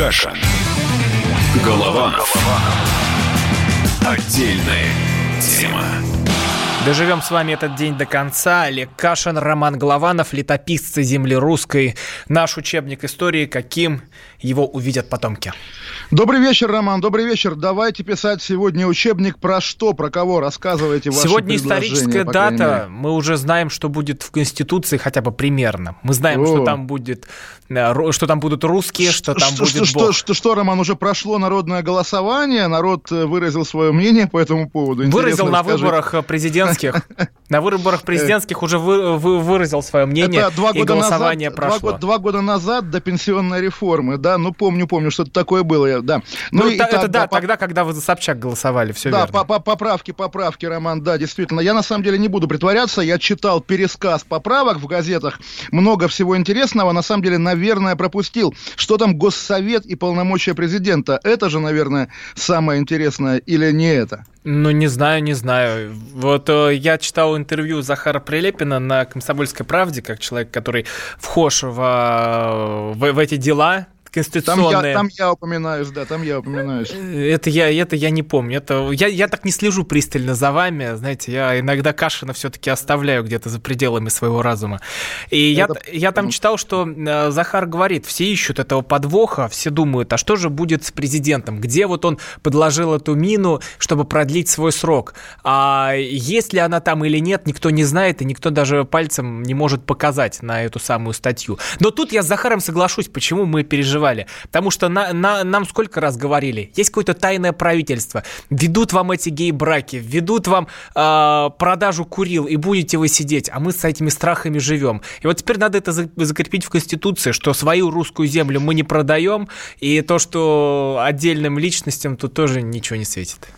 Кашин. Голованов. Отдельная тема. Доживем с вами этот день до конца. Олег Кашин, Роман Голованов, летописцы земли русской. Наш учебник истории, каким его увидят потомки. Добрый вечер, Роман, добрый вечер. Давайте писать сегодня учебник про что, про кого, рассказывайте ваши Сегодня историческая дата, мы уже знаем, что будет в Конституции хотя бы примерно. Мы знаем, О. что там будет, э, что там будут русские, что, что там что, будет что, Бог. Что, что, Роман, уже прошло народное голосование, народ э, выразил свое мнение по этому поводу. Выразил на выборах президента президентских. На выборах президентских уже вы, вы, выразил свое мнение, Это два года голосование назад, прошло. Два, два года назад до пенсионной реформы, да, ну помню, помню, что-то такое было, да. Ну, ну и, это, да, по... тогда, когда вы за Собчак голосовали, все да, верно. Да, по -по поправки, поправки, Роман, да, действительно. Я на самом деле не буду притворяться, я читал пересказ поправок в газетах, много всего интересного, на самом деле, наверное, пропустил. Что там Госсовет и полномочия президента? Это же, наверное, самое интересное или не это? Ну, не знаю, не знаю. Вот э, я читал интервью Захара Прилепина на «Комсомольской правде», как человек, который вхож в, э, в, в эти дела, конституционные. Там я, там я упоминаюсь, да, там я упоминаюсь. Это я, это я не помню. Это, я, я так не слежу пристально за вами, знаете, я иногда Кашина все-таки оставляю где-то за пределами своего разума. И это... я, я там читал, что э, Захар говорит, все ищут этого подвоха, все думают, а что же будет с президентом? Где вот он подложил эту мину, чтобы продлить свой срок? А есть ли она там или нет, никто не знает, и никто даже пальцем не может показать на эту самую статью. Но тут я с Захаром соглашусь, почему мы переживаем переживали. Потому что на, на, нам сколько раз говорили, есть какое-то тайное правительство, ведут вам эти гей-браки, ведут вам э, продажу курил, и будете вы сидеть, а мы с этими страхами живем. И вот теперь надо это закрепить в Конституции, что свою русскую землю мы не продаем, и то, что отдельным личностям тут тоже ничего не светит.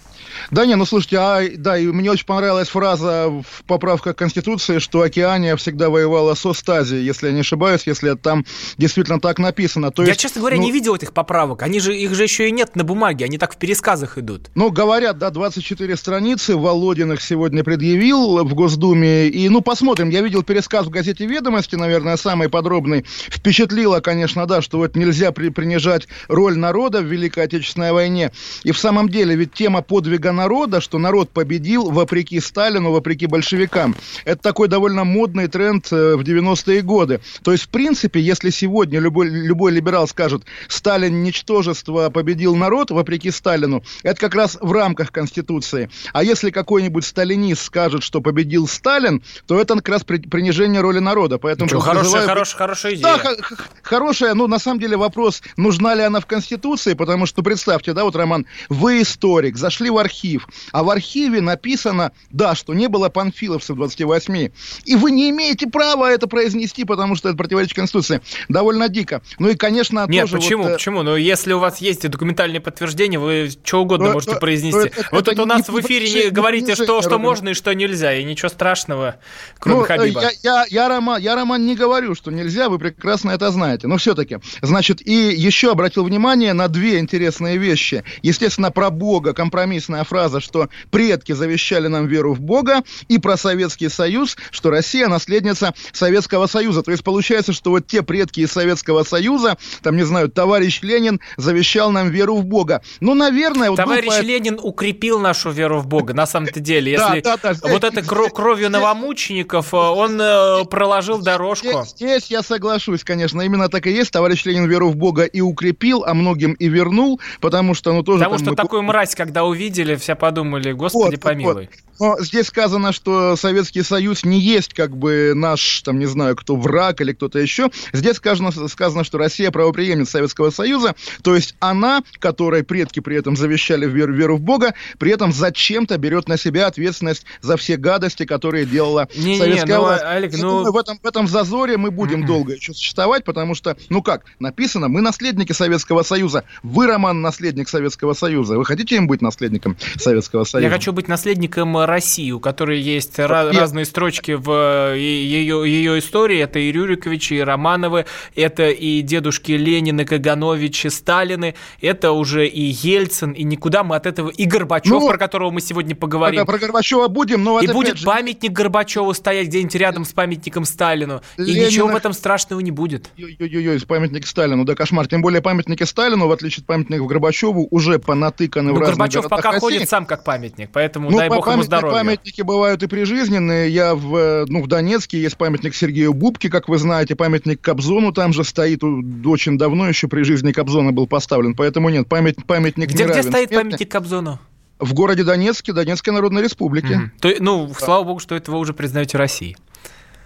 Да не, ну слушайте, а, да, и мне очень понравилась фраза в поправках Конституции, что Океания всегда воевала со Стази, если я не ошибаюсь, если там действительно так написано. То я, есть, честно говоря, ну, не видел этих поправок. Они же, их же еще и нет на бумаге, они так в пересказах идут. Ну, говорят, да, 24 страницы Володин их сегодня предъявил в Госдуме. И, ну, посмотрим. Я видел пересказ в газете «Ведомости», наверное, самый подробный. Впечатлило, конечно, да, что вот нельзя при, принижать роль народа в Великой Отечественной войне. И в самом деле, ведь тема подвига народа, что народ победил вопреки Сталину, вопреки большевикам. Это такой довольно модный тренд э, в 90-е годы. То есть, в принципе, если сегодня любой, любой либерал скажет, Сталин ничтожество, победил народ вопреки Сталину, это как раз в рамках Конституции. А если какой-нибудь сталинист скажет, что победил Сталин, то это как раз принижение роли народа. Поэтому Ничего, хорошая, призываю... хорошая, хорошая идея. Да, хорошая, ну, на самом деле вопрос, нужна ли она в Конституции, потому что, представьте, да, вот, Роман, вы историк, зашли в архив, архив. А в архиве написано, да, что не было панфиловцев 28. И вы не имеете права это произнести, потому что это противоречит Конституции. Довольно дико. Ну и, конечно, Нет, тоже почему? Вот, э, почему? Ну, если у вас есть документальные подтверждения, вы что угодно то, можете то, произнести. То, вот это, это у нас в эфире не, говорите, что, что можно и что нельзя, и ничего страшного, кроме ну, Хабиба. Я, я, я, Роман, я, Роман, не говорю, что нельзя, вы прекрасно это знаете. Но все-таки, значит, и еще обратил внимание на две интересные вещи. Естественно, про Бога, компромиссная фраза, что предки завещали нам веру в Бога, и про Советский Союз, что Россия наследница Советского Союза. То есть получается, что вот те предки из Советского Союза, там, не знаю, товарищ Ленин завещал нам веру в Бога. Ну, наверное... Вот товарищ был... Ленин укрепил нашу веру в Бога, на самом-то деле. Если вот это кровью новомучеников, э, он э, проложил дорожку. Здесь я соглашусь, конечно, именно так и есть. Товарищ Ленин веру в Бога и укрепил, а многим и вернул, потому что, ну, тоже... Потому что мы... такую мразь, когда увидели, вся подумали, господи вот, помилуй. Вот. Но здесь сказано, что Советский Союз не есть как бы наш, там, не знаю, кто враг или кто-то еще. Здесь сказано, сказано, что Россия правоприемница Советского Союза, то есть она, которой предки при этом завещали веру, веру в Бога, при этом зачем-то берет на себя ответственность за все гадости, которые делала не, советская не, ну, власть. Олег, ну... в, этом, в этом зазоре мы будем mm-hmm. долго еще существовать, потому что, ну как, написано, мы наследники Советского Союза. Вы, Роман, наследник Советского Союза. Вы хотите им быть наследником? Советского Союза. Я хочу быть наследником России, у которой есть Я... разные строчки в ее, ее истории. Это и Рюриковичи, и Романовы, это и дедушки Ленин, и Каганович, и Сталины, это уже и Ельцин, и никуда мы от этого... И Горбачев, ну, про которого мы сегодня поговорим. Про Горбачева будем, но... И будет же... памятник Горбачеву стоять где-нибудь рядом с памятником Сталину. Ленина... И ничего в этом страшного не будет. Ой-ой-ой, памятник Сталину, да кошмар. Тем более памятники Сталину, в отличие от памятников Горбачеву, уже понатыканы ну, в разных Горбачев пока России. ходит сам как памятник, поэтому ну, дай бог ему здоровья. Памятники бывают и прижизненные. Я в, ну, в Донецке есть памятник Сергею Бубке, как вы знаете, памятник Кобзону там же стоит очень давно, еще при жизни Кобзона был поставлен, поэтому нет, память, памятник где, не Где стоит памятник Кобзону? В городе Донецке, Донецкой Народной Республике. Mm-hmm. То, ну, да. слава богу, что это вы уже признаете России.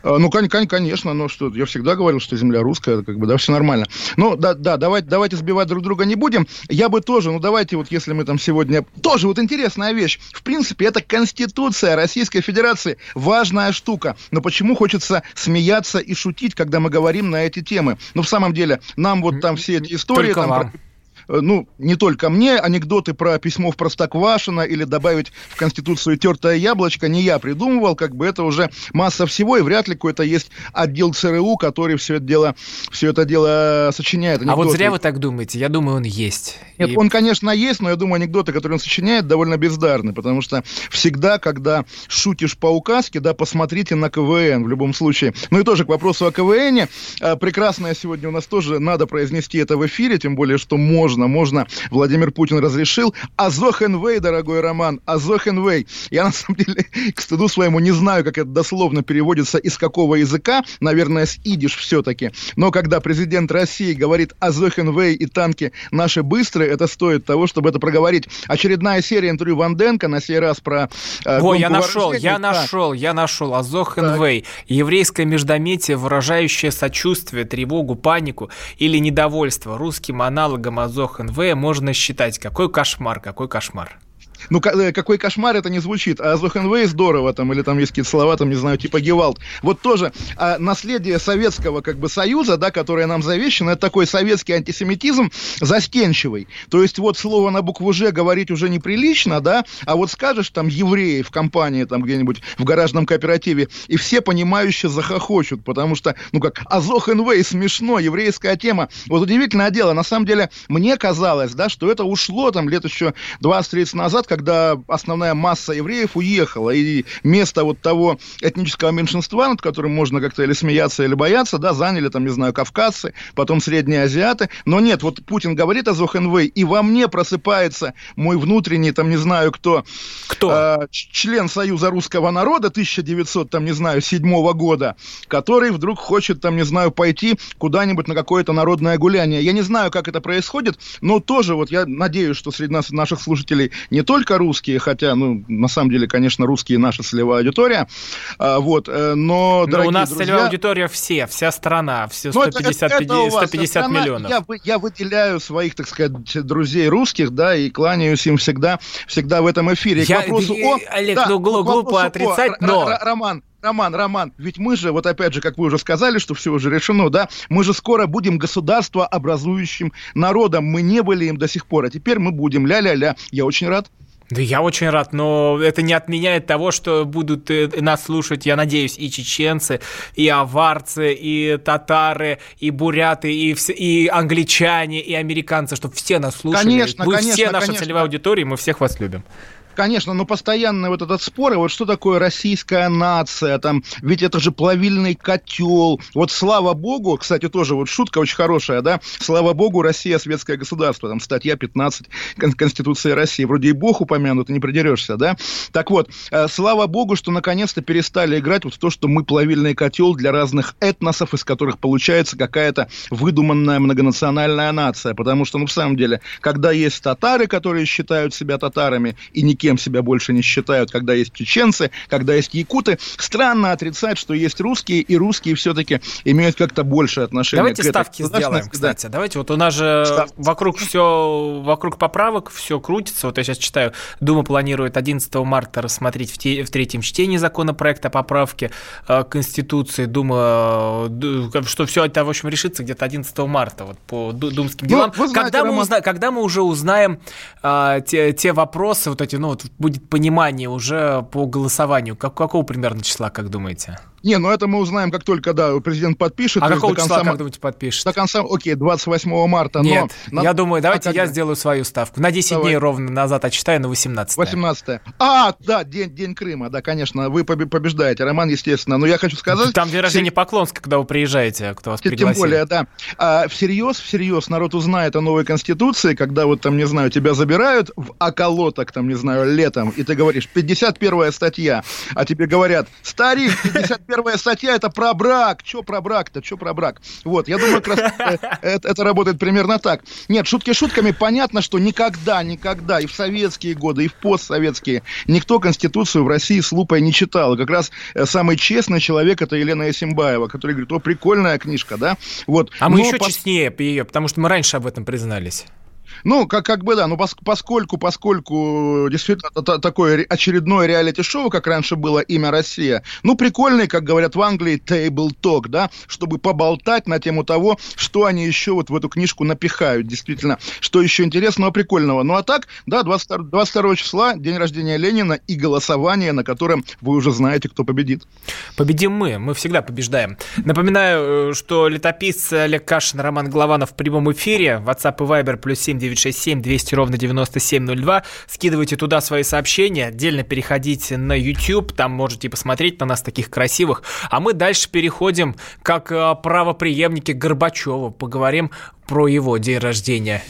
А, ну, конечно, но что, я всегда говорил, что земля русская, как бы, да, все нормально. Ну, да, да, давайте, давайте сбивать друг друга не будем. Я бы тоже, ну, давайте вот, если мы там сегодня... Тоже вот интересная вещь. В принципе, это Конституция Российской Федерации. Важная штука. Но почему хочется смеяться и шутить, когда мы говорим на эти темы? Ну, в самом деле, нам вот там все эти истории... Только там, вам. Про ну, не только мне, анекдоты про письмо в Простоквашино или добавить в Конституцию тертое яблочко не я придумывал, как бы это уже масса всего, и вряд ли какой-то есть отдел ЦРУ, который все это дело, все это дело сочиняет. Анекдоты. А вот зря вы так думаете, я думаю, он есть. Нет, и... он, конечно, есть, но я думаю, анекдоты, которые он сочиняет, довольно бездарны, потому что всегда, когда шутишь по указке, да, посмотрите на КВН в любом случае. Ну и тоже к вопросу о КВНе. А, прекрасное сегодня у нас тоже надо произнести это в эфире, тем более, что можно можно, можно. Владимир Путин разрешил. Азохенвей, дорогой Роман, Азохенвей. Я, на самом деле, к стыду своему не знаю, как это дословно переводится, из какого языка. Наверное, с идиш все-таки. Но когда президент России говорит Азохенвей и танки наши быстрые, это стоит того, чтобы это проговорить. Очередная серия интервью Ванденко, на сей раз про э, Ой, я нашел, я нашел, я нашел. Азохенвей. Еврейское междометие, выражающее сочувствие, тревогу, панику или недовольство русским аналогом Азох НВ можно считать. Какой кошмар, какой кошмар. Ну, э, какой кошмар это не звучит. А Зохенвей здорово там, или там есть какие-то слова, там, не знаю, типа Гевалд. Вот тоже а, наследие Советского как бы Союза, да, которое нам завещено, это такой советский антисемитизм застенчивый. То есть вот слово на букву «Ж» говорить уже неприлично, да, а вот скажешь там евреи в компании там где-нибудь в гаражном кооперативе, и все понимающие захохочут, потому что, ну как, Азохенвей смешно, еврейская тема. Вот удивительное дело, на самом деле, мне казалось, да, что это ушло там лет еще 20-30 назад, когда основная масса евреев уехала, и место вот того этнического меньшинства, над которым можно как-то или смеяться, или бояться, да, заняли там, не знаю, кавказцы, потом средние азиаты. Но нет, вот Путин говорит о Зохенвей, и во мне просыпается мой внутренний, там, не знаю кто, кто? Э, член Союза русского народа 1900, там, не знаю, седьмого года, который вдруг хочет, там, не знаю, пойти куда-нибудь на какое-то народное гуляние. Я не знаю, как это происходит, но тоже вот я надеюсь, что среди нас, наших слушателей не только только русские, хотя, ну, на самом деле, конечно, русские наша целевая аудитория, а, вот, э, но, но у нас друзья... целевая аудитория все, вся страна, все 150, это, это 150 страна, миллионов. Я, я выделяю своих, так сказать, друзей русских, да, и кланяюсь им всегда, всегда в этом эфире. Я, к вопросу о... Олег, да, ну, глупо отрицать, о, но... Роман, Роман, Роман, ведь мы же, вот опять же, как вы уже сказали, что все уже решено, да, мы же скоро будем государство образующим народом. Мы не были им до сих пор, а теперь мы будем. Ля-ля-ля. Я очень рад. Да я очень рад, но это не отменяет того, что будут э, нас слушать, я надеюсь, и чеченцы, и аварцы, и татары, и буряты, и, все, и англичане, и американцы, чтобы все нас слушали. Конечно, Вы конечно, все наша конечно. целевая аудитория, мы всех вас любим. Конечно, но постоянно вот этот спор, вот что такое российская нация, там, ведь это же плавильный котел. Вот слава богу, кстати, тоже вот шутка очень хорошая, да, слава богу, Россия светское государство, там, статья 15 Конституции России, вроде и бог упомянут, не придерешься, да. Так вот, э, слава богу, что наконец-то перестали играть вот в то, что мы плавильный котел для разных этносов, из которых получается какая-то выдуманная многонациональная нация, потому что, ну, в самом деле, когда есть татары, которые считают себя татарами и никем никем себя больше не считают, когда есть чеченцы, когда есть якуты. Странно отрицать, что есть русские, и русские все-таки имеют как-то больше отношения Давайте к ставки сделаем, кстати. Да. Давайте, вот у нас же Ставки. вокруг все, вокруг поправок все крутится. Вот я сейчас читаю, Дума планирует 11 марта рассмотреть в, те, в третьем чтении законопроекта о поправке э, Конституции. Дума, что все это, в общем, решится где-то 11 марта вот, по думским ну, делам. Ну, знаете, когда, мы узна... когда мы уже узнаем э, те, те вопросы, вот эти, ну, вот будет понимание уже по голосованию? Как, какого примерно числа, как думаете? Не, ну это мы узнаем, как только, да, президент подпишет. А какого числа, конца... как думаете, подпишет? До конца, окей, 28 марта. Нет, но... я думаю, давайте а я сделаю свою ставку. На 10 Давай. дней ровно назад отчитаю на 18 18 А, да, день, день Крыма, да, конечно, вы побеждаете, Роман, естественно. Но я хочу сказать... Там день рождения Поклонска, когда вы приезжаете, кто вас пригласил. Тем более, да. А, всерьез, всерьез народ узнает о новой конституции, когда вот там, не знаю, тебя забирают в околоток, там, не знаю, летом, и ты говоришь, 51 статья, а тебе говорят, старик, 51 статья, это про брак. Че про брак-то? Че про брак? Вот, я думаю, как раз э, это, это работает примерно так. Нет, шутки шутками, понятно, что никогда, никогда, и в советские годы, и в постсоветские, никто Конституцию в России с лупой не читал. И как раз э, самый честный человек это Елена Ясимбаева, который говорит, о, прикольная книжка, да? Вот. А мы еще по... честнее ее, потому что мы раньше об этом признались. Ну, как, как бы да, но пос, поскольку, поскольку действительно это такое очередное реалити-шоу, как раньше было «Имя Россия», ну, прикольный, как говорят в Англии, table talk, да, чтобы поболтать на тему того, что они еще вот в эту книжку напихают, действительно, что еще интересного, прикольного. Ну, а так, да, 22, 22 числа, день рождения Ленина и голосование, на котором вы уже знаете, кто победит. Победим мы, мы всегда побеждаем. Напоминаю, э, что летописцы Олег Кашин, Роман Голованов в прямом эфире, WhatsApp и Viber плюс 7 967 200 ровно 9702. Скидывайте туда свои сообщения, отдельно переходите на YouTube, там можете посмотреть на нас таких красивых. А мы дальше переходим как э, правоприемники Горбачева. Поговорим про его день рождения.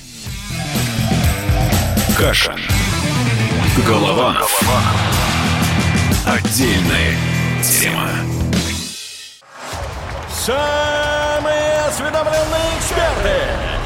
Каша. Голова. Отдельная тема. Самые осведомленные эксперты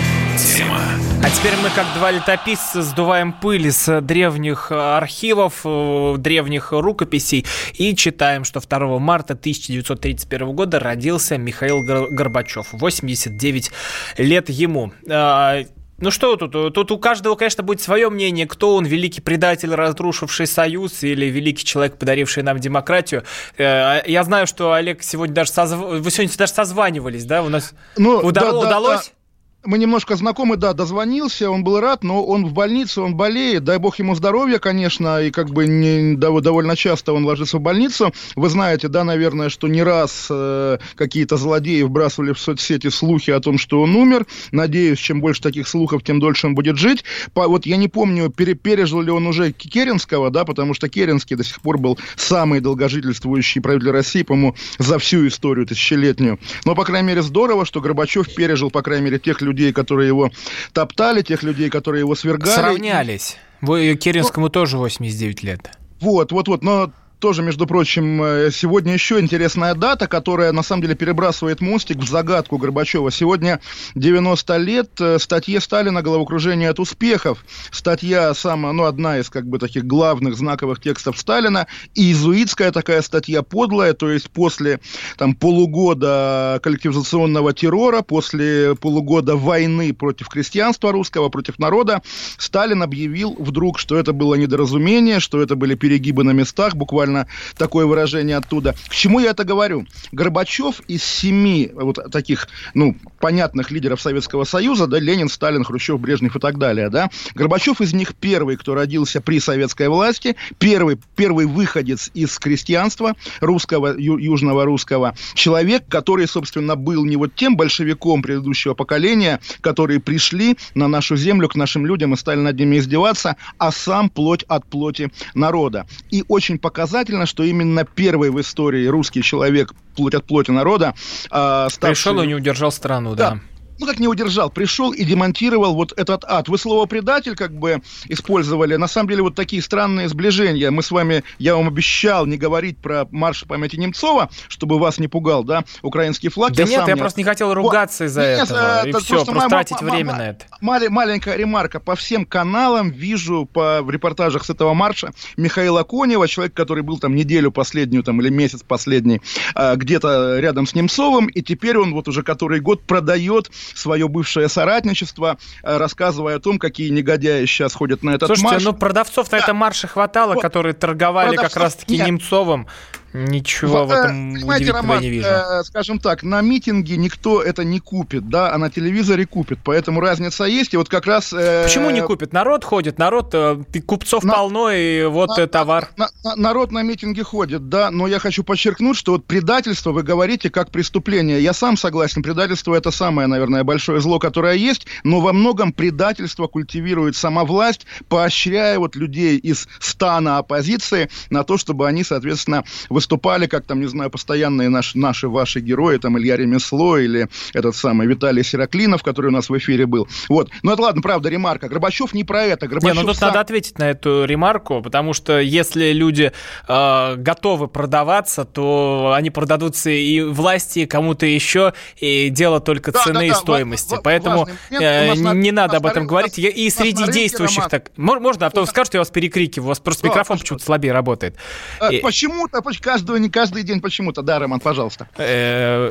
тема. А теперь мы, как два летописца, сдуваем пыль с древних архивов, э, древних рукописей и читаем, что 2 марта 1931 года родился Михаил Горбачев. 89 лет ему. А, ну что тут? Тут у каждого, конечно, будет свое мнение, кто он, великий предатель, разрушивший союз, или великий человек, подаривший нам демократию. Э, я знаю, что Олег сегодня даже созв... вы сегодня даже созванивались, да? У нас ну, Удал... да, да, удалось? Да мы немножко знакомы, да, дозвонился, он был рад, но он в больнице, он болеет, дай бог ему здоровья, конечно, и как бы не, довольно часто он ложится в больницу. Вы знаете, да, наверное, что не раз э, какие-то злодеи вбрасывали в соцсети слухи о том, что он умер. Надеюсь, чем больше таких слухов, тем дольше он будет жить. По, вот я не помню, пере, пережил ли он уже Керенского, да, потому что Керенский до сих пор был самый долгожительствующий правитель России, по-моему, за всю историю тысячелетнюю. Но, по крайней мере, здорово, что Горбачев пережил, по крайней мере, тех людей, людей, которые его топтали, тех людей, которые его свергали. Сравнялись. Вы Керенскому ну, тоже 89 лет. Вот, вот, вот. Но тоже, между прочим, э, сегодня еще интересная дата, которая на самом деле перебрасывает мостик в загадку Горбачева. Сегодня 90 лет э, статье Сталина «Головокружение от успехов». Статья самая, ну, одна из как бы таких главных знаковых текстов Сталина. И иезуитская такая статья подлая, то есть после там полугода коллективизационного террора, после полугода войны против крестьянства русского, против народа, Сталин объявил вдруг, что это было недоразумение, что это были перегибы на местах, буквально буквально такое выражение оттуда. К чему я это говорю? Горбачев из семи вот таких, ну, понятных лидеров Советского Союза, да, Ленин, Сталин, Хрущев, Брежнев и так далее, да, Горбачев из них первый, кто родился при советской власти, первый, первый выходец из крестьянства русского, ю, южного русского, человек, который, собственно, был не вот тем большевиком предыдущего поколения, которые пришли на нашу землю к нашим людям и стали над ними издеваться, а сам плоть от плоти народа. И очень показательно показательно, что именно первый в истории русский человек плоть от плоти народа э, ставший... Пришел и не удержал страну, да. да ну как не удержал, пришел и демонтировал вот этот ад. Вы слово предатель как бы использовали. На самом деле вот такие странные сближения. Мы с вами, я вам обещал не говорить про марш памяти Немцова, чтобы вас не пугал, да, украинский флаг. Да я нет, я не... просто не хотел ругаться из-за этого. и все, просто, просто тратить время на это. Маленькая ремарка. По всем каналам вижу по в репортажах с этого марша Михаила Конева, человек, который был там неделю последнюю там или месяц последний а, где-то рядом с Немцовым, и теперь он вот уже который год продает свое бывшее соратничество, а, рассказывая о том, какие негодяи сейчас ходят на этот Слушайте, марш. ну продавцов на да. этом марше хватало, вот. которые торговали Продавцов... как раз-таки. Немцовым. Ничего в этом Понимаете, Роман, не вижу. Э, скажем так, на митинге никто это не купит, да, а на телевизоре купит, поэтому разница есть, и вот как раз... Э, Почему не купит? Народ ходит, народ, э, купцов на, полно, и вот на, товар. На, на, народ на митинге ходит, да, но я хочу подчеркнуть, что вот предательство вы говорите как преступление. Я сам согласен, предательство это самое, наверное, большое зло, которое есть, но во многом предательство культивирует сама власть, поощряя вот людей из стана оппозиции на то, чтобы они, соответственно, выступали, как там, не знаю, постоянные наши, наши ваши герои, там Илья Ремесло или этот самый Виталий Сераклинов, который у нас в эфире был. Вот. Ну, это ладно, правда, ремарка. Горбачев не про это. Горбачев не, ну тут сам... надо ответить на эту ремарку, потому что если люди э, готовы продаваться, то они продадутся и власти, и кому-то еще, и дело только да, цены да, и да, стоимости. В, Поэтому э, не на, надо об этом говорить. Нас, и среди действующих так... Можно, а то скажете, я вас перекрикиваю, у вас просто микрофон почему-то слабее работает. Э, почему-то, каждого, не каждый день почему-то. Да, Роман, пожалуйста. Э,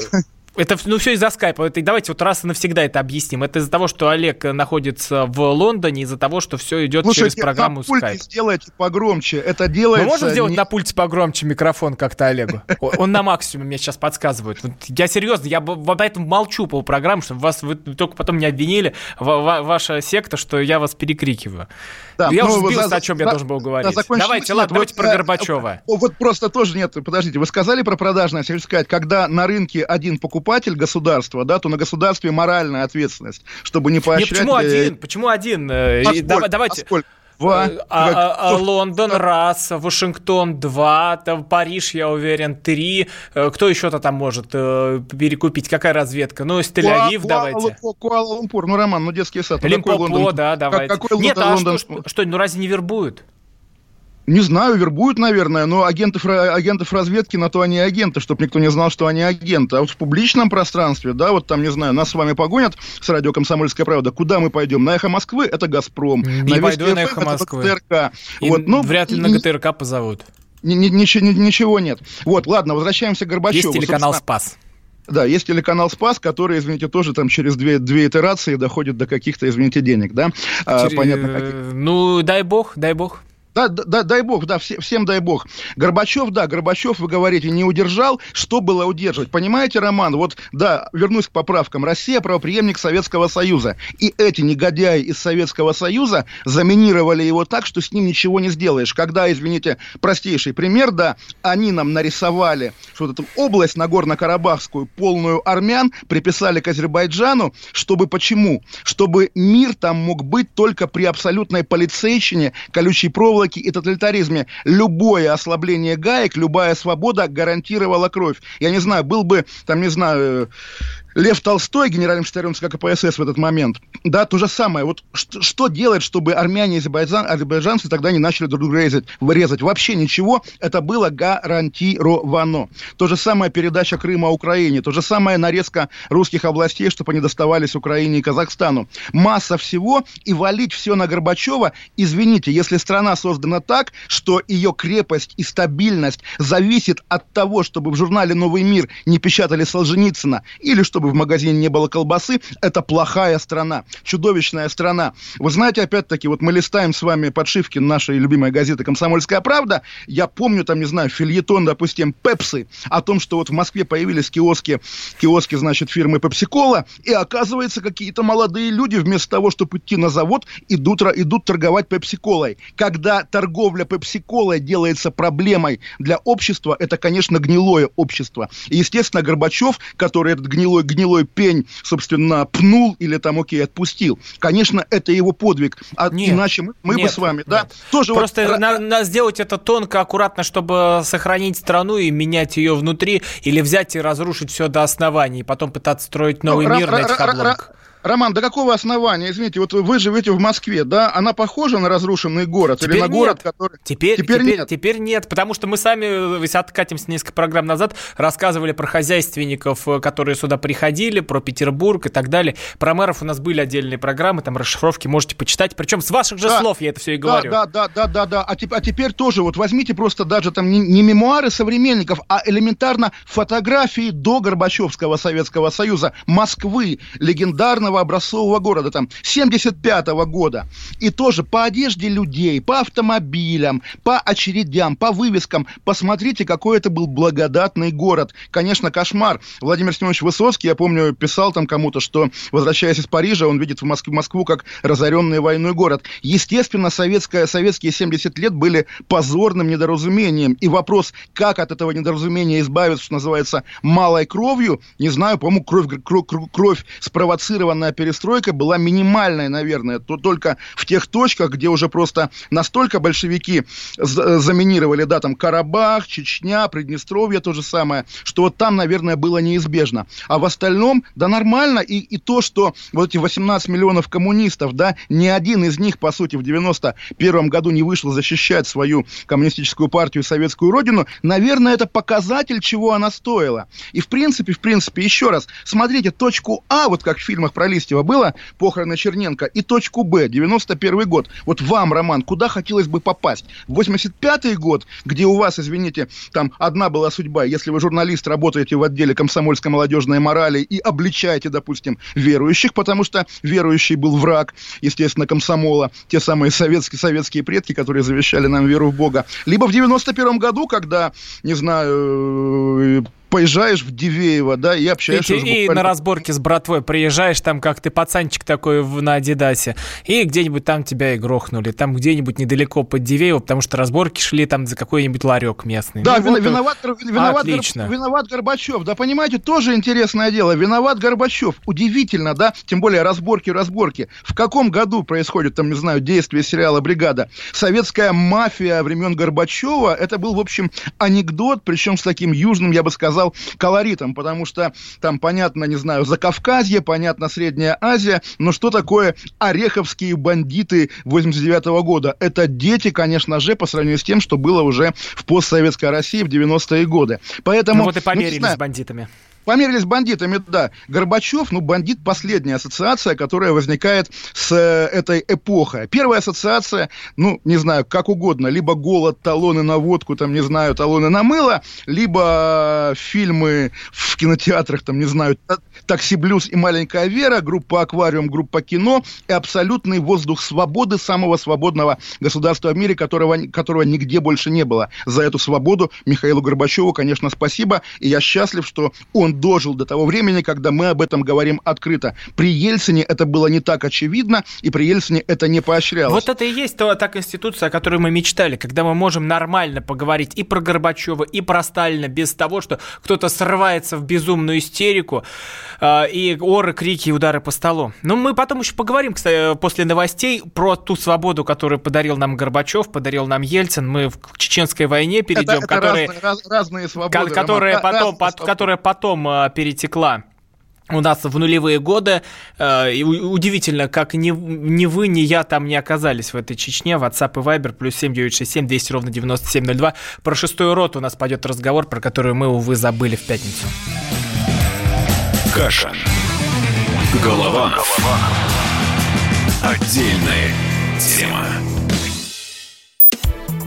это ну, все из-за скайпа. Это, давайте вот раз и навсегда это объясним. Это из-за того, что Олег находится в Лондоне, из-за того, что все идет Слушайте, через программу на Skype. сделайте погромче. Это делается... Мы можем сделать не... на пульте погромче микрофон как-то Олегу? Он на максимуме мне сейчас подсказывает. Я серьезно, я поэтому молчу по программе, чтобы вас вы только потом не обвинили, ваша секта, что я вас перекрикиваю. Да, я ну, уже сбился, за, о чем за, я должен был говорить. Да, давайте, ладно, давайте про Горбачева. Вот просто тоже нет, подождите, вы сказали про продажность, я хочу сказать, когда на рынке один покупатель государства, да, то на государстве моральная ответственность, чтобы не поощрять... Не, почему один? Почему один? А сколько? Давайте... А сколько? Два. А, а, а, Лондон раз, Вашингтон два, там Париж, я уверен, три. Э, кто еще-то там может э, перекупить? Какая разведка? Ну, из Тель-Авив давайте. Куала-Лумпур, ну, Роман, ну, детский сад. Ну, Лимпопо, да, давайте. Какой Нет, а? Что, что, ну разве не вербуют? Не знаю, вербуют, наверное, но агентов, агентов разведки на то они агенты, чтобы никто не знал, что они агенты. А вот в публичном пространстве, да, вот там, не знаю, нас с вами погонят с радио «Комсомольская правда». Куда мы пойдем? На «Эхо Москвы» — это «Газпром». Не на пойду на «Эхо Москвы». Это ГТРК. вот, ну, вряд ли на ГТРК позовут. Ничего, ничего нет. Вот, ладно, возвращаемся к Горбачеву. Есть телеканал «Спас». Да, есть телеканал «Спас», который, извините, тоже там через две, две итерации доходит до каких-то, извините, денег, да? А, через... А, понятно, каких. Ну, дай бог, дай бог. Да, да, дай бог, да, все, всем дай бог. Горбачев, да, Горбачев, вы говорите, не удержал. Что было удерживать? Понимаете, Роман, вот, да, вернусь к поправкам. Россия правоприемник Советского Союза. И эти негодяи из Советского Союза заминировали его так, что с ним ничего не сделаешь. Когда, извините, простейший пример, да, они нам нарисовали, что вот эту область Нагорно-Карабахскую, полную армян, приписали к Азербайджану, чтобы почему? Чтобы мир там мог быть только при абсолютной полицейщине, колючей проволоке, проволоки и тоталитаризме любое ослабление гаек, любая свобода гарантировала кровь. Я не знаю, был бы, там, не знаю, Лев Толстой, генеральным штабом ЦК КПСС в этот момент, да, то же самое. Вот что, что делать, чтобы армяне и азербайджан, азербайджанцы тогда не начали друг друга резать, вырезать? Вообще ничего. Это было гарантировано. То же самое передача Крыма Украине, то же самое нарезка русских областей, чтобы они доставались Украине и Казахстану. Масса всего, и валить все на Горбачева, извините, если страна создана так, что ее крепость и стабильность зависит от того, чтобы в журнале «Новый мир» не печатали Солженицына, или что чтобы в магазине не было колбасы, это плохая страна, чудовищная страна. Вы знаете, опять-таки, вот мы листаем с вами подшивки нашей любимой газеты «Комсомольская правда». Я помню, там, не знаю, фильетон, допустим, Пепси, о том, что вот в Москве появились киоски, киоски, значит, фирмы Пепси-Кола, и оказывается, какие-то молодые люди вместо того, чтобы идти на завод, идут, идут торговать Пепси-Колой. Когда торговля Пепси-Колой делается проблемой для общества, это, конечно, гнилое общество. И, естественно, Горбачев, который этот гнилой гнилой пень, собственно, пнул или там, окей, отпустил. Конечно, это его подвиг. А нет, иначе мы, мы нет, бы с вами, нет. да, тоже Просто вот... на, на сделать это тонко, аккуратно, чтобы сохранить страну и менять ее внутри, или взять и разрушить все до основания, и потом пытаться строить новый ну, мир на этих обломках. Роман, до какого основания, извините, вот вы живете в Москве, да, она похожа на разрушенный город теперь или на нет. город, который... Теперь, теперь, теперь нет. Теперь нет, потому что мы сами, если откатимся несколько программ назад, рассказывали про хозяйственников, э, которые сюда приходили, про Петербург и так далее. Про мэров у нас были отдельные программы, там расшифровки можете почитать, причем с ваших же да, слов я это все и говорю. Да, да, да, да, да, а, те, а теперь тоже вот возьмите просто даже там не, не мемуары современников, а элементарно фотографии до Горбачевского Советского Союза, Москвы, легендарного образцового города там, 75 -го года. И тоже по одежде людей, по автомобилям, по очередям, по вывескам. Посмотрите, какой это был благодатный город. Конечно, кошмар. Владимир Семенович Высоцкий, я помню, писал там кому-то, что, возвращаясь из Парижа, он видит в Москву, Москву как разоренный войной город. Естественно, советская, советские 70 лет были позорным недоразумением. И вопрос, как от этого недоразумения избавиться, что называется, малой кровью, не знаю, по-моему, кровь, кровь, кровь спровоцированная перестройкой была минимальная, наверное, то только в тех точках, где уже просто настолько большевики заминировали, да, там Карабах, Чечня, Приднестровье, то же самое, что вот там, наверное, было неизбежно. А в остальном, да, нормально, и, и то, что вот эти 18 миллионов коммунистов, да, ни один из них, по сути, в 91 году не вышел защищать свою коммунистическую партию и советскую родину, наверное, это показатель, чего она стоила. И в принципе, в принципе, еще раз, смотрите, точку А, вот как в фильмах про Листьева было, похороны Черненко, и точку Б, 91 год. Вот вам, Роман, куда хотелось бы попасть? В 85-й год, где у вас, извините, там одна была судьба, если вы журналист, работаете в отделе комсомольской молодежной морали и обличаете, допустим, верующих, потому что верующий был враг, естественно, комсомола, те самые советские, советские предки, которые завещали нам веру в Бога. Либо в 91 году, когда, не знаю, поезжаешь в Дивеево, да, и общаешься... И, и на разборке с братвой приезжаешь, там как ты пацанчик такой в, на Адидасе, и где-нибудь там тебя и грохнули, там где-нибудь недалеко под Дивеево, потому что разборки шли там за какой-нибудь ларек местный. Да, ну, вот виноват, виноват, Отлично. виноват Горбачев, да, понимаете, тоже интересное дело, виноват Горбачев, удивительно, да, тем более разборки, разборки. В каком году происходит, там, не знаю, действие сериала «Бригада»? Советская мафия времен Горбачева, это был, в общем, анекдот, причем с таким южным, я бы сказал, сказал, колоритом, потому что там, понятно, не знаю, Закавказье, понятно, Средняя Азия, но что такое ореховские бандиты 89 -го года? Это дети, конечно же, по сравнению с тем, что было уже в постсоветской России в 90-е годы. Поэтому... Ну вот и померили ну, с бандитами. Померились бандитами, да. Горбачев, ну, бандит – последняя ассоциация, которая возникает с э, этой эпохой. Первая ассоциация, ну, не знаю, как угодно, либо голод, талоны на водку, там, не знаю, талоны на мыло, либо фильмы в кинотеатрах, там, не знаю, «Такси Блюз» и «Маленькая Вера», группа «Аквариум», группа «Кино» и абсолютный воздух свободы самого свободного государства в мире, которого, которого нигде больше не было. За эту свободу Михаилу Горбачеву, конечно, спасибо, и я счастлив, что он он дожил до того времени, когда мы об этом говорим открыто. При Ельцине это было не так очевидно, и при Ельцине это не поощрялось. Вот это и есть та, та конституция, о которой мы мечтали, когда мы можем нормально поговорить и про Горбачева, и про Сталина, без того, что кто-то срывается в безумную истерику, э, и оры, крики и удары по столу. Но мы потом еще поговорим, кстати, после новостей про ту свободу, которую подарил нам Горбачев, подарил нам Ельцин. Мы в чеченской войне перейдем, это, это которые, разные, раз, разные свободы. Которые, Роман, потом, под, которые потом потом а, перетекла у нас в нулевые годы. Э, и удивительно, как ни, ни вы, ни я там не оказались в этой Чечне. WhatsApp и Viber плюс 7967 200 ровно 9702. Про шестую роту у нас пойдет разговор, про который мы, увы, забыли в пятницу. Каша. Голова. Голова. Отдельная тема.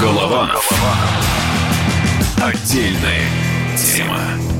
Голова. Отдельная тема.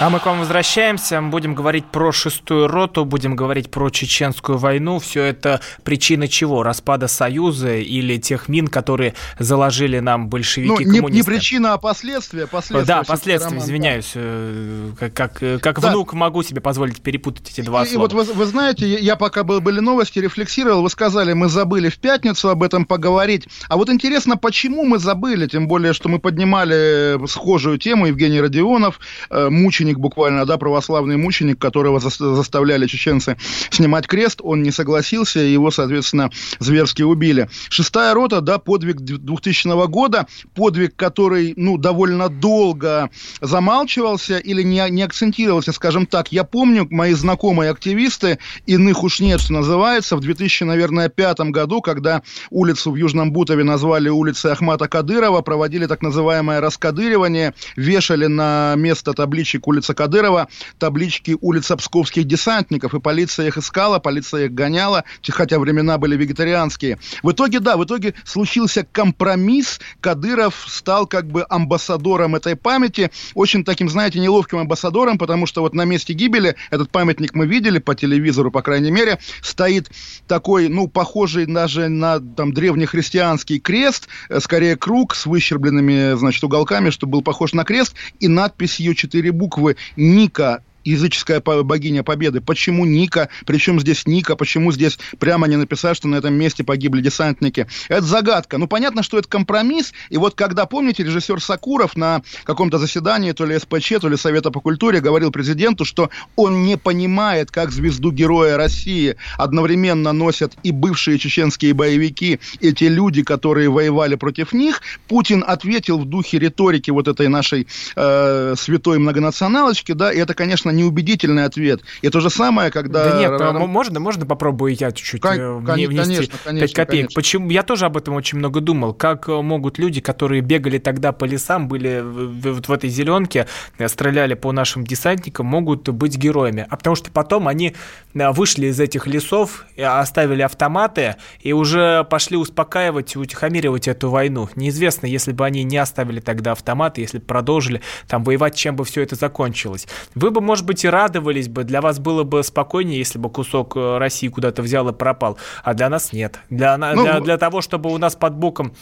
А мы к вам возвращаемся. Будем говорить про шестую роту, будем говорить про чеченскую войну. Все это причина чего? Распада Союза или тех мин, которые заложили нам большевики ну, не, не причина, а последствия. последствия да, последствия, роман, извиняюсь. Да. Э, как, как, как да. внук могу себе позволить перепутать эти два и, слова. И вот вы, вы знаете, я пока был, были новости, рефлексировал, вы сказали, мы забыли в пятницу об этом поговорить. А вот интересно, почему мы забыли, тем более, что мы поднимали схожую тему, Евгений Родионов, э, мученик мученик буквально, да, православный мученик, которого заставляли чеченцы снимать крест, он не согласился, его, соответственно, зверски убили. Шестая рота, да, подвиг 2000 года, подвиг, который, ну, довольно долго замалчивался или не, не акцентировался, скажем так. Я помню, мои знакомые активисты, иных уж нет, что называется, в 2000, наверное, пятом году, когда улицу в Южном Бутове назвали улицей Ахмата Кадырова, проводили так называемое раскадыривание, вешали на место табличек улицы улица Кадырова, таблички улица Псковских десантников, и полиция их искала, полиция их гоняла, хотя времена были вегетарианские. В итоге, да, в итоге случился компромисс, Кадыров стал как бы амбассадором этой памяти, очень таким, знаете, неловким амбассадором, потому что вот на месте гибели, этот памятник мы видели по телевизору, по крайней мере, стоит такой, ну, похожий даже на там древнехристианский крест, э, скорее круг с выщербленными, значит, уголками, чтобы был похож на крест, и надписью четыре буквы Ника языческая богиня победы. Почему Ника? Причем здесь Ника? Почему здесь прямо не написать, что на этом месте погибли десантники? Это загадка. Ну, понятно, что это компромисс. И вот когда, помните, режиссер Сакуров на каком-то заседании, то ли СПЧ, то ли Совета по культуре, говорил президенту, что он не понимает, как звезду Героя России одновременно носят и бывшие чеченские боевики, и те люди, которые воевали против них, Путин ответил в духе риторики вот этой нашей э, святой многонационалочки, да, и это, конечно, конечно, неубедительный ответ. И то же самое, когда... Да нет, Ром... можно, можно попробую я чуть-чуть Кон- э, внести конечно, конечно, 5 копеек. Конечно. Почему? Я тоже об этом очень много думал. Как э, могут люди, которые бегали тогда по лесам, были вот в этой зеленке, э, стреляли по нашим десантникам, могут быть героями? А потому что потом они вышли из этих лесов, оставили автоматы и уже пошли успокаивать, утихомиривать эту войну. Неизвестно, если бы они не оставили тогда автоматы, если бы продолжили там воевать, чем бы все это закончилось. Вы бы, может может быть, и радовались бы, для вас было бы спокойнее, если бы кусок э, России куда-то взял и пропал, а для нас нет. Для, ну, для, для того, чтобы у нас под боком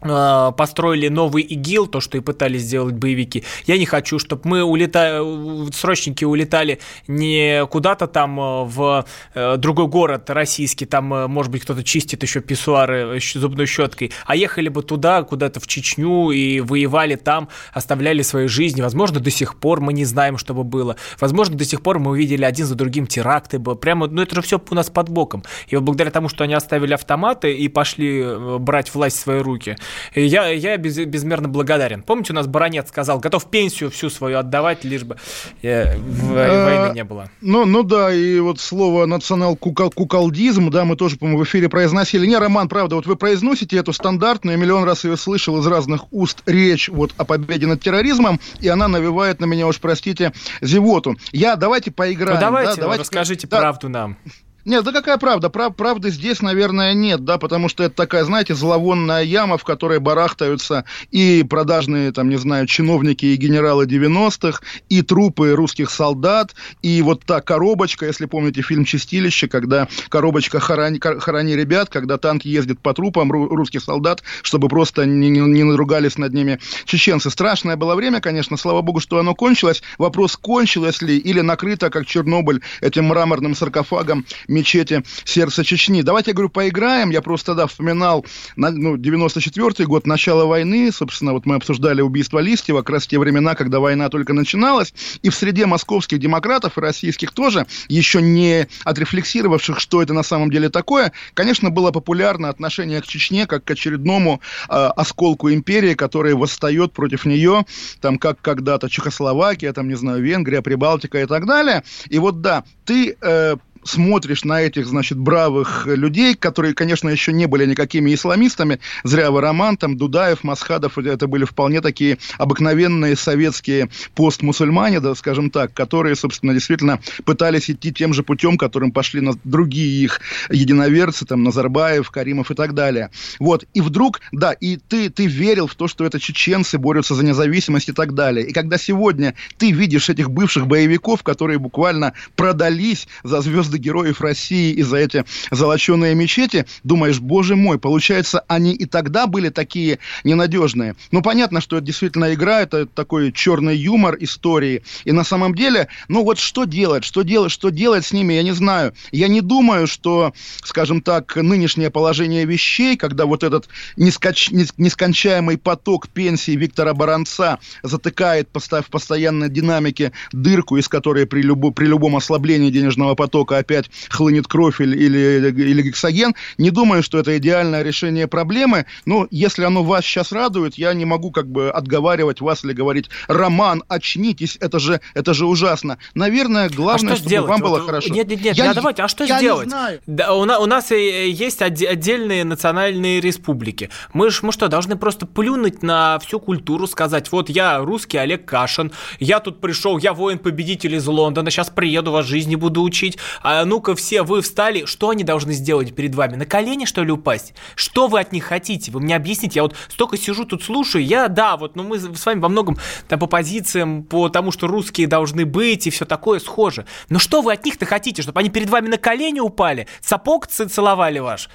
построили новый ИГИЛ, то, что и пытались сделать боевики. Я не хочу, чтобы мы улетали, срочники улетали не куда-то там э, в э, другой город российский, там, э, может быть, кто-то чистит еще писсуары зубной щеткой, а ехали бы туда, куда-то в Чечню и воевали там, оставляли свои жизни. Возможно, до сих пор мы не знаем, что бы было. Возможно, до сих пор мы увидели один за другим теракты. Прямо, ну это же все у нас под боком. И вот благодаря тому, что они оставили автоматы и пошли брать власть в свои руки, я, я без, безмерно благодарен. Помните, у нас Баронет сказал, готов пенсию всю свою отдавать, лишь бы э, войны не было. Ну, ну да, и вот слово национал-куколдизм, да, мы тоже, по-моему, в эфире произносили. Не, Роман, правда, вот вы произносите эту стандартную, я миллион раз ее слышал из разных уст речь вот о победе над терроризмом, и она навевает на меня, уж простите, зевоту. Я, давайте поиграем. Ну, давайте, да, давайте расскажите да. правду нам. Нет, да какая правда? Прав, правды здесь, наверное, нет, да, потому что это такая, знаете, зловонная яма, в которой барахтаются и продажные, там, не знаю, чиновники и генералы 90-х, и трупы русских солдат, и вот та коробочка, если помните фильм «Чистилище», когда коробочка «Хорони, хорони ребят», когда танки ездят по трупам русских солдат, чтобы просто не, не, не наругались над ними чеченцы. Страшное было время, конечно, слава богу, что оно кончилось. Вопрос, кончилось ли или накрыто, как Чернобыль, этим мраморным саркофагом мечети сердца Чечни. Давайте, я говорю, поиграем. Я просто тогда вспоминал ну, 94 год, начало войны. Собственно, вот мы обсуждали убийство Листьева, как раз те времена, когда война только начиналась. И в среде московских демократов и российских тоже, еще не отрефлексировавших, что это на самом деле такое, конечно, было популярно отношение к Чечне как к очередному э, осколку империи, который восстает против нее, там, как когда-то Чехословакия, там, не знаю, Венгрия, Прибалтика и так далее. И вот да, ты э, смотришь на этих, значит, бравых людей, которые, конечно, еще не были никакими исламистами, зря вы роман, там, Дудаев, Масхадов, это были вполне такие обыкновенные советские постмусульмане, да, скажем так, которые, собственно, действительно пытались идти тем же путем, которым пошли на другие их единоверцы, там, Назарбаев, Каримов и так далее. Вот, и вдруг, да, и ты, ты верил в то, что это чеченцы борются за независимость и так далее. И когда сегодня ты видишь этих бывших боевиков, которые буквально продались за звезды героев России и за эти золоченые мечети, думаешь, боже мой, получается, они и тогда были такие ненадежные. Ну, понятно, что это действительно игра, это такой черный юмор истории. И на самом деле, ну вот что делать, что делать, что делать с ними, я не знаю. Я не думаю, что, скажем так, нынешнее положение вещей, когда вот этот нескоч... нескончаемый поток пенсии Виктора Баранца затыкает в постоянной динамике дырку, из которой при, любо... при любом ослаблении денежного потока опять хлынет кровь или, или, или гексоген, не думаю, что это идеальное решение проблемы, но если оно вас сейчас радует, я не могу как бы отговаривать вас или говорить, Роман, очнитесь, это же, это же ужасно. Наверное, главное, а чтобы сделать? вам было вот, хорошо. Нет, нет, нет, я, давайте, а что я сделать? Не знаю. Да, у, нас, у нас есть отдельные национальные республики. Мы, ж, мы что, должны просто плюнуть на всю культуру, сказать, вот я русский Олег Кашин, я тут пришел, я воин-победитель из Лондона, сейчас приеду, вас жизни буду учить, а ну-ка все, вы встали, что они должны сделать перед вами? На колени, что ли, упасть? Что вы от них хотите? Вы мне объясните, я вот столько сижу тут слушаю, я, да, вот, ну мы с вами во многом там по позициям, по тому, что русские должны быть и все такое схоже. Но что вы от них-то хотите, чтобы они перед вами на колени упали, сапог целовали ваш?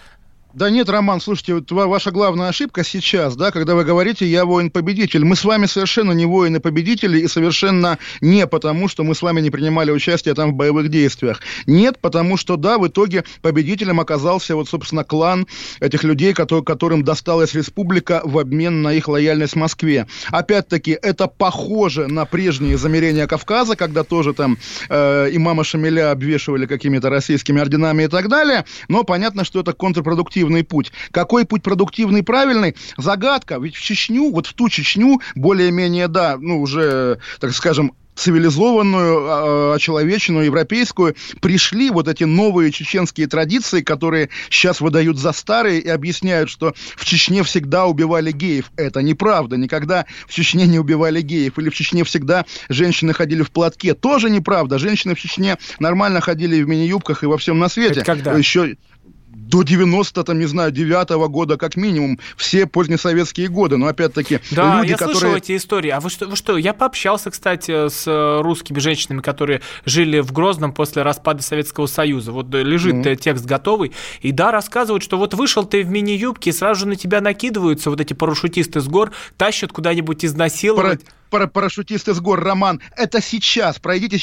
Да нет, Роман, слушайте, вот ваша главная ошибка сейчас, да, когда вы говорите «я воин-победитель». Мы с вами совершенно не воины-победители и совершенно не потому, что мы с вами не принимали участие там в боевых действиях. Нет, потому что, да, в итоге победителем оказался вот, собственно, клан этих людей, который, которым досталась республика в обмен на их лояльность Москве. Опять-таки, это похоже на прежние замерения Кавказа, когда тоже там э, имама Шамиля обвешивали какими-то российскими орденами и так далее, но понятно, что это контрпродуктивно продуктивный путь. Какой путь продуктивный, правильный? Загадка. Ведь в Чечню, вот в ту Чечню, более-менее, да, ну, уже, так скажем, цивилизованную, а, очеловеченную, европейскую, пришли вот эти новые чеченские традиции, которые сейчас выдают за старые и объясняют, что в Чечне всегда убивали геев. Это неправда. Никогда в Чечне не убивали геев. Или в Чечне всегда женщины ходили в платке. Тоже неправда. Женщины в Чечне нормально ходили в мини-юбках и во всем на свете. Это когда? Еще до 90, там, не знаю, 9 -го года как минимум, все позднесоветские годы, но опять-таки да, люди, я которые... слышал эти истории, а вы что, вы что, я пообщался, кстати, с э, русскими женщинами, которые жили в Грозном после распада Советского Союза, вот э, лежит mm-hmm. текст готовый, и да, рассказывают, что вот вышел ты в мини-юбке, и сразу же на тебя накидываются вот эти парашютисты с гор, тащат куда-нибудь изнасиловать. Пара пара парашютист из гор, Роман, это сейчас. Пройдите,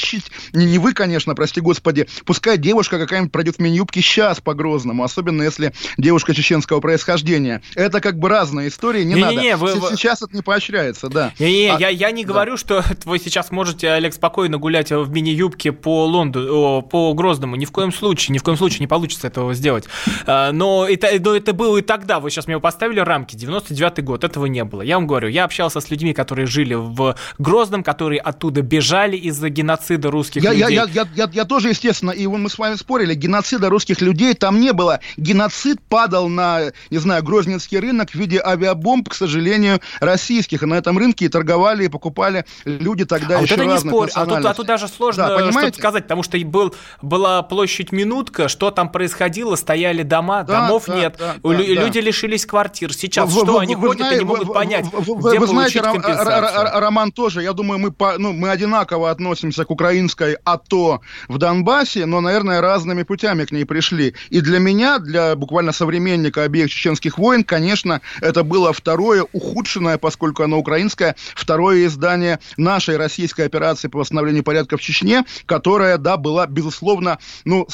не, не вы, конечно, прости господи, пускай девушка какая-нибудь пройдет в мини-юбке сейчас по Грозному, особенно если девушка чеченского происхождения. Это как бы разная история, не, не надо. Не, не, вы, сейчас вы... это не поощряется, да. Не, не, а, я, я не да. говорю, что вы сейчас можете, Олег, спокойно гулять в мини-юбке по Лондону, по Грозному. Ни в коем случае, ни в коем случае не получится этого сделать. А, но это, но это было и тогда. Вы сейчас мне поставили рамки. 99-й год, этого не было. Я вам говорю, я общался с людьми, которые жили в Грозном, которые оттуда бежали из-за геноцида русских я, людей. Я, я, я, я тоже, естественно, и мы с вами спорили, геноцида русских людей там не было. Геноцид падал на, не знаю, Грозненский рынок в виде авиабомб, к сожалению, российских. И на этом рынке и торговали, и покупали люди тогда а еще вот это не спорь, а тут, а тут даже сложно да, что-то сказать, потому что был, была площадь Минутка, что там происходило, стояли дома, да, домов да, нет, да, да, люди да. лишились квартир. Сейчас вы, что, вы, они вы, ходят вы, и не могут вы, понять, вы, где вы получить знаете, компенсацию? Роман тоже, я думаю, мы, по, ну, мы одинаково относимся к украинской АТО в Донбассе, но, наверное, разными путями к ней пришли. И для меня, для буквально современника обеих чеченских войн, конечно, это было второе ухудшенное, поскольку оно украинское, второе издание нашей российской операции по восстановлению порядка в Чечне, которая, да, была, безусловно, ну,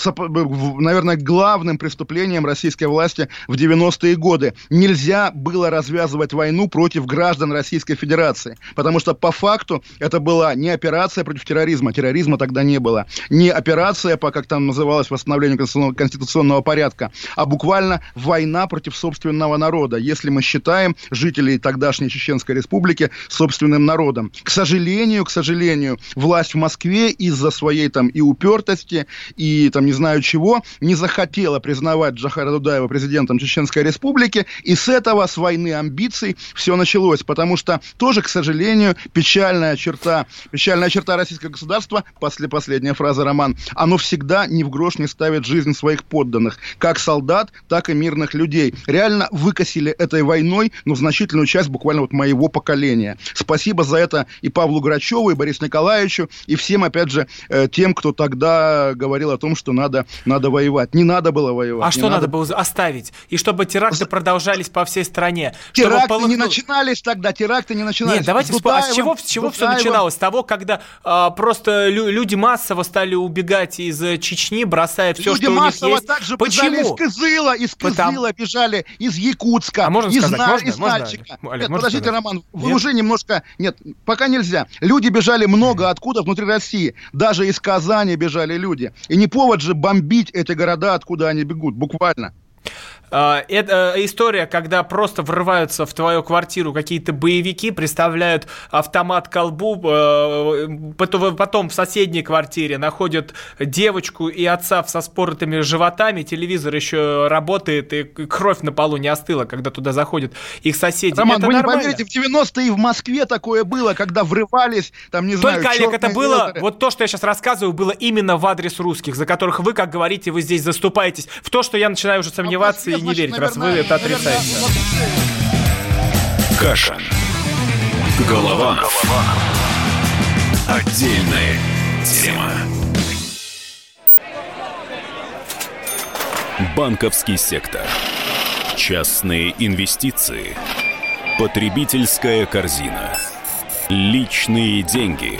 наверное, главным преступлением российской власти в 90-е годы. Нельзя было развязывать войну против граждан Российской Федерации, потому что по факту это была не операция против терроризма, терроризма тогда не было, не операция по, как там называлось, восстановлению конституционного порядка, а буквально война против собственного народа, если мы считаем жителей тогдашней Чеченской республики собственным народом. К сожалению, к сожалению, власть в Москве из-за своей там и упертости, и там не знаю чего, не захотела признавать Джахара Дудаева президентом Чеченской республики, и с этого, с войны амбиций, все началось, потому что тоже, к сожалению, печальная черта, печальная черта российского государства, после последняя фраза Роман, оно всегда ни в грош не ставит жизнь своих подданных, как солдат, так и мирных людей. Реально выкосили этой войной, ну, значительную часть буквально вот моего поколения. Спасибо за это и Павлу Грачеву, и Борису Николаевичу, и всем, опять же, э, тем, кто тогда говорил о том, что надо, надо воевать. Не надо было воевать. А что надо... надо было оставить? И чтобы теракты продолжались по всей стране. Теракты полыхнул... не начинались тогда, теракты не начинались. Нет, давайте вспомним, а с чего, с чего все начиналось? С того, когда а, просто люди массово стали убегать из Чечни, бросая все, люди что у них есть. также Почему? из Кызыла, из Кызыла Потому... бежали, из Якутска, а можно из, сказать, на... можно? из можно? Нальчика. Олег, Нет, подождите, сказать? Роман, вы Нет? уже немножко... Нет, пока нельзя. Люди бежали много откуда внутри России. Даже из Казани бежали люди. И не повод же бомбить эти города, откуда они бегут, буквально. А, это история, когда просто врываются в твою квартиру какие-то боевики, представляют автомат колбу, э, потом в соседней квартире находят девочку и отца со споротыми животами, телевизор еще работает, и кровь на полу не остыла, когда туда заходят их соседи. Роман, это вы нормально. не поверите, в 90-е и в Москве такое было, когда врывались, там, не Только, знаю, Олег, это было, ветры. вот то, что я сейчас рассказываю, было именно в адрес русских, за которых вы, как говорите, вы здесь заступаетесь. В то, что я начинаю уже сомневаться а и не верить, раз вы это отрицаете. Каша. Голованов. Отдельная тема. Банковский сектор. Частные инвестиции. Потребительская корзина. Личные деньги.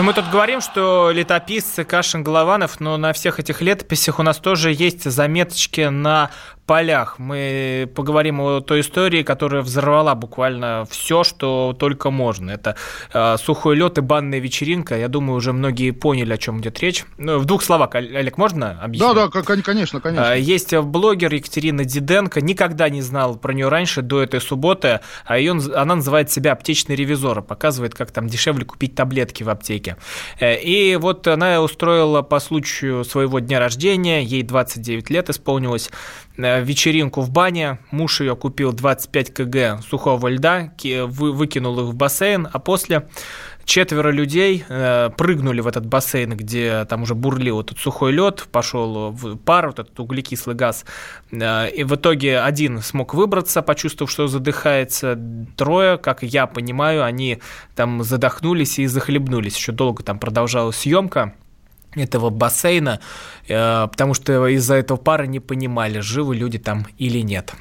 Ну, мы тут говорим, что летописцы Кашин Голованов, но на всех этих летописях у нас тоже есть заметочки на полях. Мы поговорим о той истории, которая взорвала буквально все, что только можно. Это э, сухой лед и банная вечеринка. Я думаю, уже многие поняли, о чем идет речь. Ну, в двух словах, Олег, можно объяснить? Да, да, конечно, конечно. Есть блогер Екатерина Диденко. Никогда не знал про нее раньше, до этой субботы. А ее, она называет себя аптечный ревизор. Показывает, как там дешевле купить таблетки в аптеке. Э, и вот она устроила по случаю своего дня рождения, ей 29 лет исполнилось, э, вечеринку в бане. Муж ее купил 25 кг сухого льда, выкинул их в бассейн, а после четверо людей э, прыгнули в этот бассейн, где там уже бурлил этот сухой лед, пошел в пар, вот этот углекислый газ. Э, и в итоге один смог выбраться, почувствовав, что задыхается. Трое, как я понимаю, они там задохнулись и захлебнулись. Еще долго там продолжалась съемка этого бассейна, э, потому что из-за этого пара не понимали, живы люди там или нет.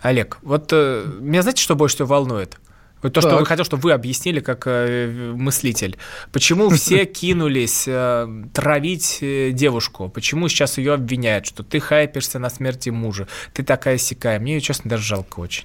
Олег, вот э, меня знаете, что больше всего волнует? То, так. что вы хотел, чтобы вы объяснили как э, мыслитель. Почему все кинулись э, травить э, девушку? Почему сейчас ее обвиняют, что ты хайпишься на смерти мужа? Ты такая сякая. Мне ее, честно, даже жалко очень.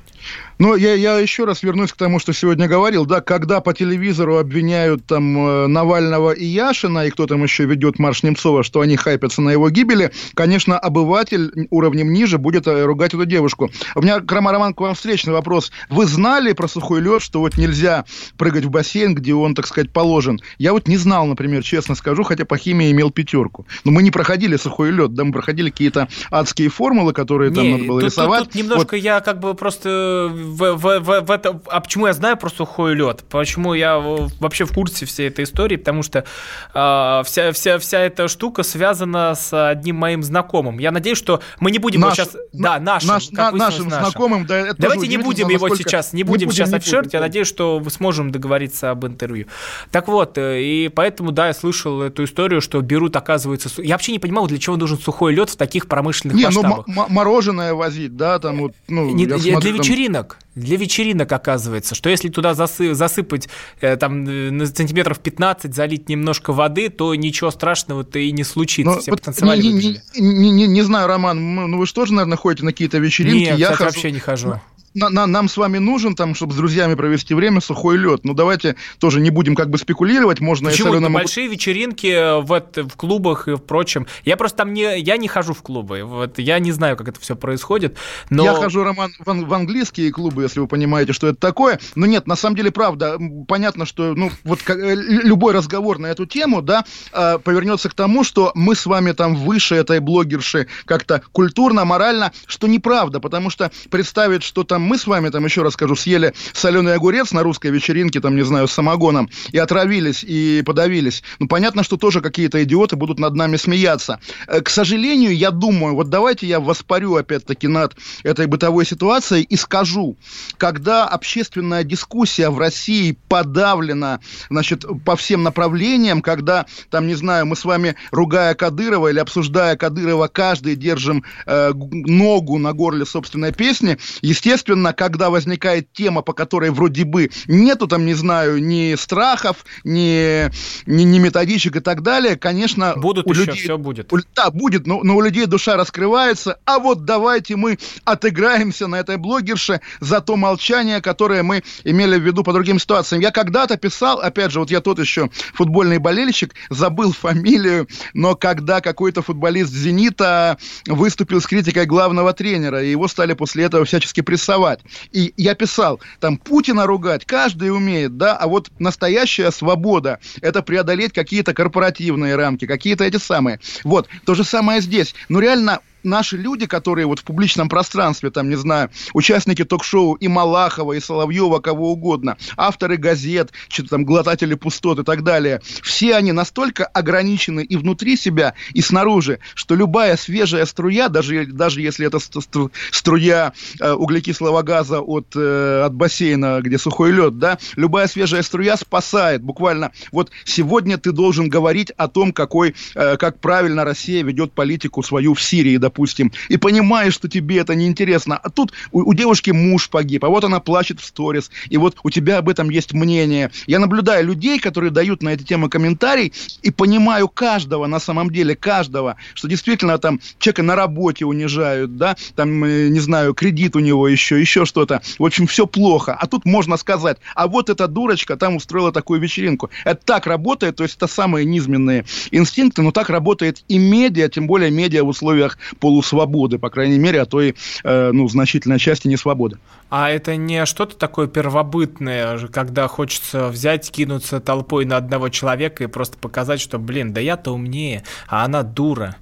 Ну, я, я еще раз вернусь к тому, что сегодня говорил. Да, когда по телевизору обвиняют там Навального и Яшина, и кто там еще ведет марш Немцова, что они хайпятся на его гибели, конечно, обыватель уровнем ниже будет ругать эту девушку. У меня, Крама Роман, к вам встречный вопрос. Вы знали про сухой лед, что вот нельзя прыгать в бассейн, где он, так сказать, положен? Я вот не знал, например, честно скажу, хотя по химии имел пятерку. Но мы не проходили сухой лед, да, мы проходили какие-то адские формулы, которые не, там надо было тут, рисовать. Тут, тут немножко вот. я как бы просто в, в, в, в это... А почему я знаю про сухой лед? Почему я вообще в курсе всей этой истории? Потому что э, вся, вся, вся эта штука связана с одним моим знакомым. Я надеюсь, что мы не будем Наш, его сейчас... На, да, нашим. Наш, на, нашим знакомым. Да, это Давайте не будем его сейчас, не будем, не будем сейчас не отшерить. Я надеюсь, что мы сможем договориться об интервью. Так вот, э, и поэтому, да, я слышал эту историю, что берут, оказывается... Я вообще не понимал, для чего нужен сухой лед в таких промышленных не, ну, масштабах. Ну, мороженое возить, да, там вот... Ну, не, для смотрю, вечеринок. Там... Для вечеринок, оказывается, что если туда засы, засыпать э, там на сантиметров 15, залить немножко воды, то ничего страшного-то и не случится. Но, ну, Все вот потанцевали, не, не, не, не, не знаю, Роман, ну вы же тоже, наверное, ходите на какие-то вечеринки? Нет, я кстати, хожу... вообще не хожу на, на, нам с вами нужен, там, чтобы с друзьями провести время, сухой лед. Ну, давайте тоже не будем как бы спекулировать. Можно Почему? На большие вечеринки э, в, в клубах и впрочем. Я просто там не, я не хожу в клубы. Вот, я не знаю, как это все происходит. Но... Я хожу, Роман, в, в английские клубы, если вы понимаете, что это такое. Но нет, на самом деле, правда, понятно, что ну, вот как, э, любой разговор на эту тему, да, э, повернется к тому, что мы с вами там выше этой блогерши как-то культурно, морально, что неправда, потому что представить, что там мы с вами, там еще раз скажу, съели соленый огурец на русской вечеринке, там, не знаю, с самогоном, и отравились, и подавились. Ну, понятно, что тоже какие-то идиоты будут над нами смеяться. Э, к сожалению, я думаю, вот давайте я воспарю опять-таки над этой бытовой ситуацией и скажу, когда общественная дискуссия в России подавлена, значит, по всем направлениям, когда, там, не знаю, мы с вами, ругая Кадырова или обсуждая Кадырова, каждый держим э, ногу на горле собственной песни, естественно, особенно когда возникает тема, по которой вроде бы нету там, не знаю, ни страхов, ни, ни, ни методичек и так далее, конечно... Будут у еще, людей, все будет. У, да, будет, но, но у людей душа раскрывается, а вот давайте мы отыграемся на этой блогерше за то молчание, которое мы имели в виду по другим ситуациям. Я когда-то писал, опять же, вот я тот еще футбольный болельщик, забыл фамилию, но когда какой-то футболист «Зенита» выступил с критикой главного тренера, и его стали после этого всячески прессовать, критиковать. И я писал, там, Путина ругать каждый умеет, да, а вот настоящая свобода – это преодолеть какие-то корпоративные рамки, какие-то эти самые. Вот, то же самое здесь. Ну, реально, наши люди, которые вот в публичном пространстве, там, не знаю, участники ток-шоу и Малахова, и Соловьева, кого угодно, авторы газет, что-то там, глотатели пустот и так далее, все они настолько ограничены и внутри себя, и снаружи, что любая свежая струя, даже, даже если это струя э, углекислого газа от, э, от бассейна, где сухой лед, да, любая свежая струя спасает, буквально. Вот сегодня ты должен говорить о том, какой, э, как правильно Россия ведет политику свою в Сирии, допустим, и понимаешь, что тебе это неинтересно. А тут у, у девушки муж погиб, а вот она плачет в сторис, и вот у тебя об этом есть мнение. Я наблюдаю людей, которые дают на эти темы комментарий, и понимаю каждого, на самом деле, каждого, что действительно там человека на работе унижают, да, там, э, не знаю, кредит у него еще, еще что-то. В общем, все плохо. А тут можно сказать, а вот эта дурочка там устроила такую вечеринку. Это так работает, то есть это самые низменные инстинкты, но так работает и медиа, тем более медиа в условиях полусвободы, по крайней мере, а то и э, ну, значительной части не свободы. А это не что-то такое первобытное, когда хочется взять, кинуться толпой на одного человека и просто показать, что, блин, да я-то умнее, а она дура.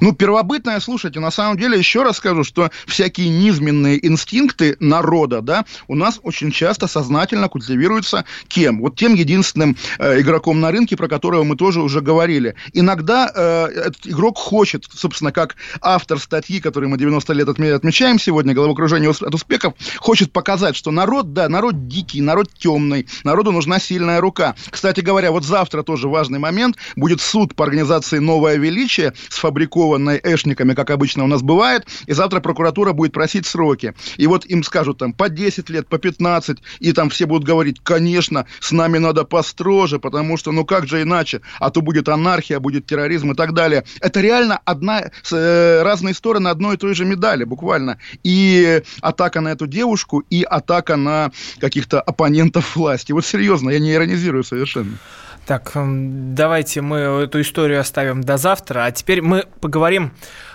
Ну, первобытное, слушайте, на самом деле, еще раз скажу, что всякие низменные инстинкты народа, да, у нас очень часто сознательно культивируются кем? Вот тем единственным э, игроком на рынке, про которого мы тоже уже говорили. Иногда э, этот игрок хочет, собственно, как автор статьи, которую мы 90 лет отмечаем сегодня, головокружение от успехов, хочет показать, что народ, да, народ дикий, народ темный, народу нужна сильная рука. Кстати говоря, вот завтра тоже важный момент, будет суд по организации «Новое величие» с фабрикой сфабрикованной эшниками, как обычно у нас бывает, и завтра прокуратура будет просить сроки. И вот им скажут там по 10 лет, по 15, и там все будут говорить, конечно, с нами надо построже, потому что, ну как же иначе, а то будет анархия, будет терроризм и так далее. Это реально одна, э, разные стороны одной и той же медали, буквально. И атака на эту девушку, и атака на каких-то оппонентов власти. Вот серьезно, я не иронизирую совершенно. Так, давайте мы эту историю оставим до завтра, а теперь мы поговорим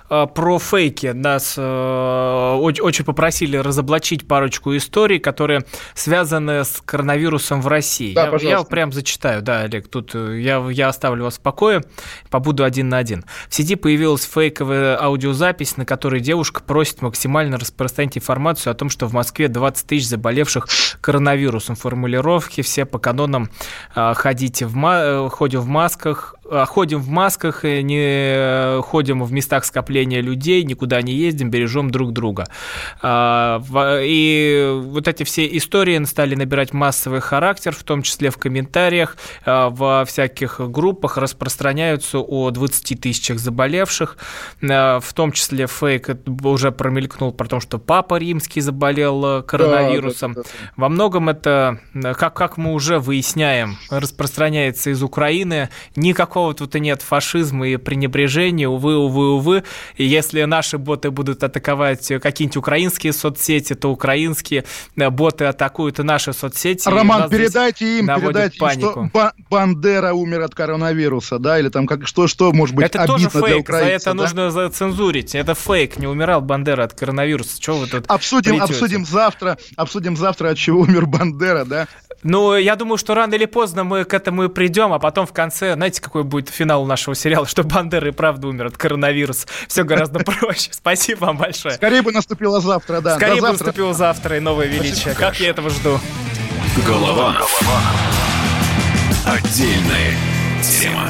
про фейки. Нас э, очень попросили разоблачить парочку историй, которые связаны с коронавирусом в России. Да, я, я прям зачитаю, да, Олег, тут э, я, я оставлю вас в покое, побуду один на один. В сети появилась фейковая аудиозапись, на которой девушка просит максимально распространить информацию о том, что в Москве 20 тысяч заболевших коронавирусом. Формулировки все по канонам ходите в, ходим в масках, ходим в масках, не ходим в местах скопления людей, никуда не ездим, бережем друг друга. А, и вот эти все истории стали набирать массовый характер, в том числе в комментариях, а, во всяких группах распространяются о 20 тысячах заболевших, а, в том числе фейк уже промелькнул про то, что Папа Римский заболел коронавирусом. Да, да, да, Во многом это, как, как мы уже выясняем, распространяется из Украины. Никакого тут и нет фашизма и пренебрежения, увы, увы, увы. И если наши боты будут атаковать какие-нибудь украинские соцсети, то украинские э, боты атакуют и наши соцсети. Роман, передайте им, передайте панику. им, что Бандера умер от коронавируса, да, или там как, что, что может быть Это тоже фейк, за это да? нужно зацензурить. Это фейк, не умирал Бандера от коронавируса. Чего вы тут Обсудим, обсудим завтра, обсудим завтра, от чего умер Бандера, да? Ну, я думаю, что рано или поздно мы к этому и придем, а потом в конце, знаете, какой будет финал нашего сериала, что Бандера и правда умер от коронавируса. Все гораздо проще. Спасибо вам большое. Скорее бы наступило завтра, да. Скорее бы наступило завтра и новое величие. Как я этого жду. Голова. Отдельная тема.